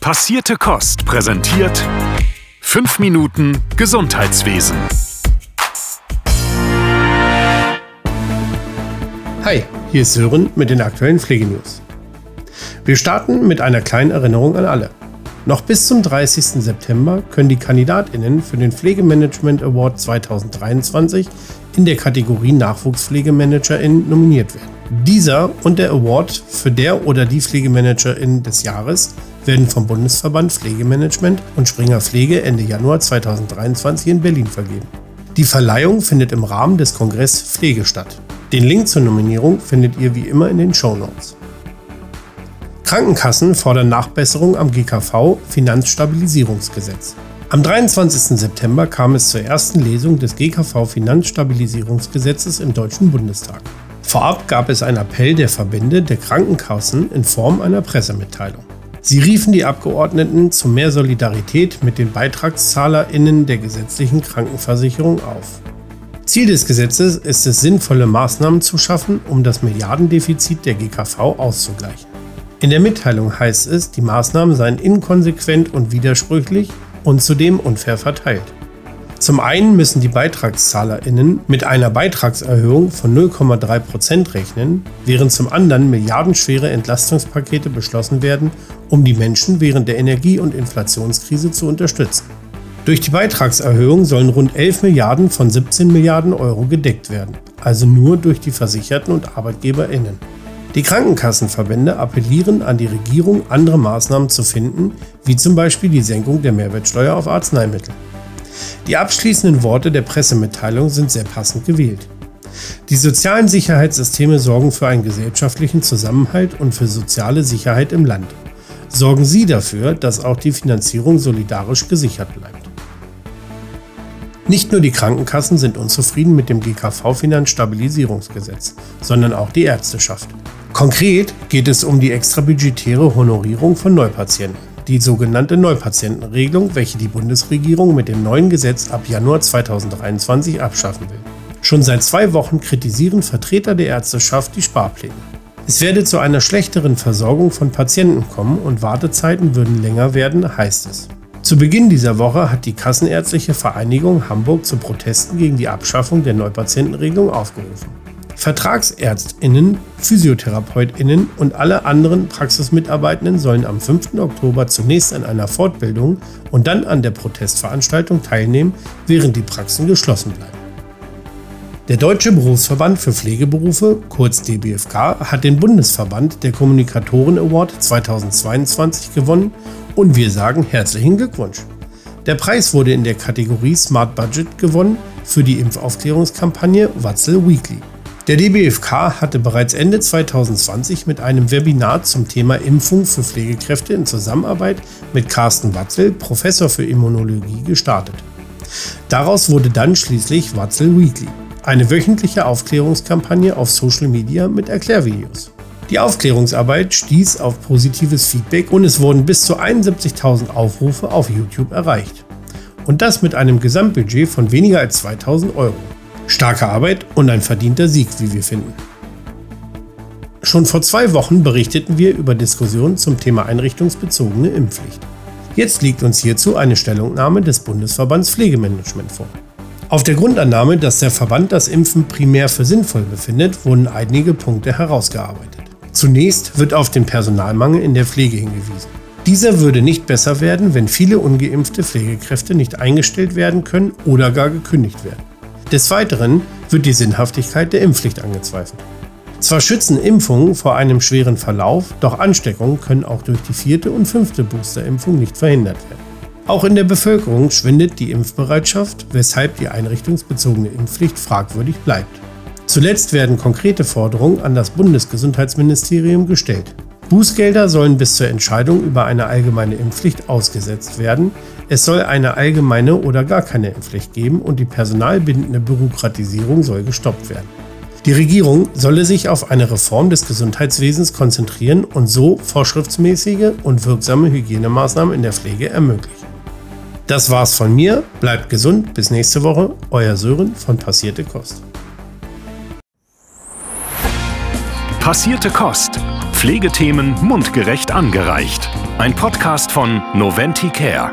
Passierte Kost präsentiert 5 Minuten Gesundheitswesen. Hi, hier ist Sören mit den aktuellen Pflegenews. Wir starten mit einer kleinen Erinnerung an alle. Noch bis zum 30. September können die KandidatInnen für den Pflegemanagement Award 2023 in der Kategorie NachwuchspflegemanagerInnen nominiert werden. Dieser und der Award für der oder die Pflegemanagerin des Jahres werden vom Bundesverband Pflegemanagement und Springer Pflege Ende Januar 2023 in Berlin vergeben. Die Verleihung findet im Rahmen des Kongress Pflege statt. Den Link zur Nominierung findet ihr wie immer in den Show Notes. Krankenkassen fordern Nachbesserung am GKV Finanzstabilisierungsgesetz. Am 23. September kam es zur ersten Lesung des GKV Finanzstabilisierungsgesetzes im Deutschen Bundestag. Vorab gab es einen Appell der Verbände der Krankenkassen in Form einer Pressemitteilung. Sie riefen die Abgeordneten zu mehr Solidarität mit den BeitragszahlerInnen der gesetzlichen Krankenversicherung auf. Ziel des Gesetzes ist es, sinnvolle Maßnahmen zu schaffen, um das Milliardendefizit der GKV auszugleichen. In der Mitteilung heißt es, die Maßnahmen seien inkonsequent und widersprüchlich und zudem unfair verteilt. Zum einen müssen die BeitragszahlerInnen mit einer Beitragserhöhung von 0,3% rechnen, während zum anderen milliardenschwere Entlastungspakete beschlossen werden, um die Menschen während der Energie- und Inflationskrise zu unterstützen. Durch die Beitragserhöhung sollen rund 11 Milliarden von 17 Milliarden Euro gedeckt werden, also nur durch die Versicherten und ArbeitgeberInnen. Die Krankenkassenverbände appellieren an die Regierung, andere Maßnahmen zu finden, wie zum Beispiel die Senkung der Mehrwertsteuer auf Arzneimittel. Die abschließenden Worte der Pressemitteilung sind sehr passend gewählt. Die sozialen Sicherheitssysteme sorgen für einen gesellschaftlichen Zusammenhalt und für soziale Sicherheit im Land. Sorgen Sie dafür, dass auch die Finanzierung solidarisch gesichert bleibt. Nicht nur die Krankenkassen sind unzufrieden mit dem GKV-Finanzstabilisierungsgesetz, sondern auch die Ärzteschaft. Konkret geht es um die extrabudgetäre Honorierung von Neupatienten die sogenannte Neupatientenregelung, welche die Bundesregierung mit dem neuen Gesetz ab Januar 2023 abschaffen will. Schon seit zwei Wochen kritisieren Vertreter der Ärzteschaft die Sparpläne. Es werde zu einer schlechteren Versorgung von Patienten kommen und Wartezeiten würden länger werden, heißt es. Zu Beginn dieser Woche hat die Kassenärztliche Vereinigung Hamburg zu Protesten gegen die Abschaffung der Neupatientenregelung aufgerufen. Vertragsärztinnen, Physiotherapeutinnen und alle anderen Praxismitarbeitenden sollen am 5. Oktober zunächst an einer Fortbildung und dann an der Protestveranstaltung teilnehmen, während die Praxen geschlossen bleiben. Der Deutsche Berufsverband für Pflegeberufe, kurz DBFK, hat den Bundesverband der Kommunikatoren Award 2022 gewonnen und wir sagen herzlichen Glückwunsch. Der Preis wurde in der Kategorie Smart Budget gewonnen für die Impfaufklärungskampagne Watzel Weekly. Der DBFK hatte bereits Ende 2020 mit einem Webinar zum Thema Impfung für Pflegekräfte in Zusammenarbeit mit Carsten Watzel, Professor für Immunologie, gestartet. Daraus wurde dann schließlich Watzel Weekly, eine wöchentliche Aufklärungskampagne auf Social Media mit Erklärvideos. Die Aufklärungsarbeit stieß auf positives Feedback und es wurden bis zu 71.000 Aufrufe auf YouTube erreicht. Und das mit einem Gesamtbudget von weniger als 2000 Euro. Starke Arbeit und ein verdienter Sieg, wie wir finden. Schon vor zwei Wochen berichteten wir über Diskussionen zum Thema einrichtungsbezogene Impfpflicht. Jetzt liegt uns hierzu eine Stellungnahme des Bundesverbands Pflegemanagement vor. Auf der Grundannahme, dass der Verband das Impfen primär für sinnvoll befindet, wurden einige Punkte herausgearbeitet. Zunächst wird auf den Personalmangel in der Pflege hingewiesen. Dieser würde nicht besser werden, wenn viele ungeimpfte Pflegekräfte nicht eingestellt werden können oder gar gekündigt werden. Des Weiteren wird die Sinnhaftigkeit der Impfpflicht angezweifelt. Zwar schützen Impfungen vor einem schweren Verlauf, doch Ansteckungen können auch durch die vierte und fünfte Boosterimpfung nicht verhindert werden. Auch in der Bevölkerung schwindet die Impfbereitschaft, weshalb die einrichtungsbezogene Impfpflicht fragwürdig bleibt. Zuletzt werden konkrete Forderungen an das Bundesgesundheitsministerium gestellt. Bußgelder sollen bis zur Entscheidung über eine allgemeine Impfpflicht ausgesetzt werden. Es soll eine allgemeine oder gar keine Impfpflicht geben und die personalbindende Bürokratisierung soll gestoppt werden. Die Regierung solle sich auf eine Reform des Gesundheitswesens konzentrieren und so vorschriftsmäßige und wirksame Hygienemaßnahmen in der Pflege ermöglichen. Das war's von mir. Bleibt gesund. Bis nächste Woche. Euer Sören von Passierte Kost. Passierte Kost Pflegethemen mundgerecht angereicht. Ein Podcast von Noventi Care.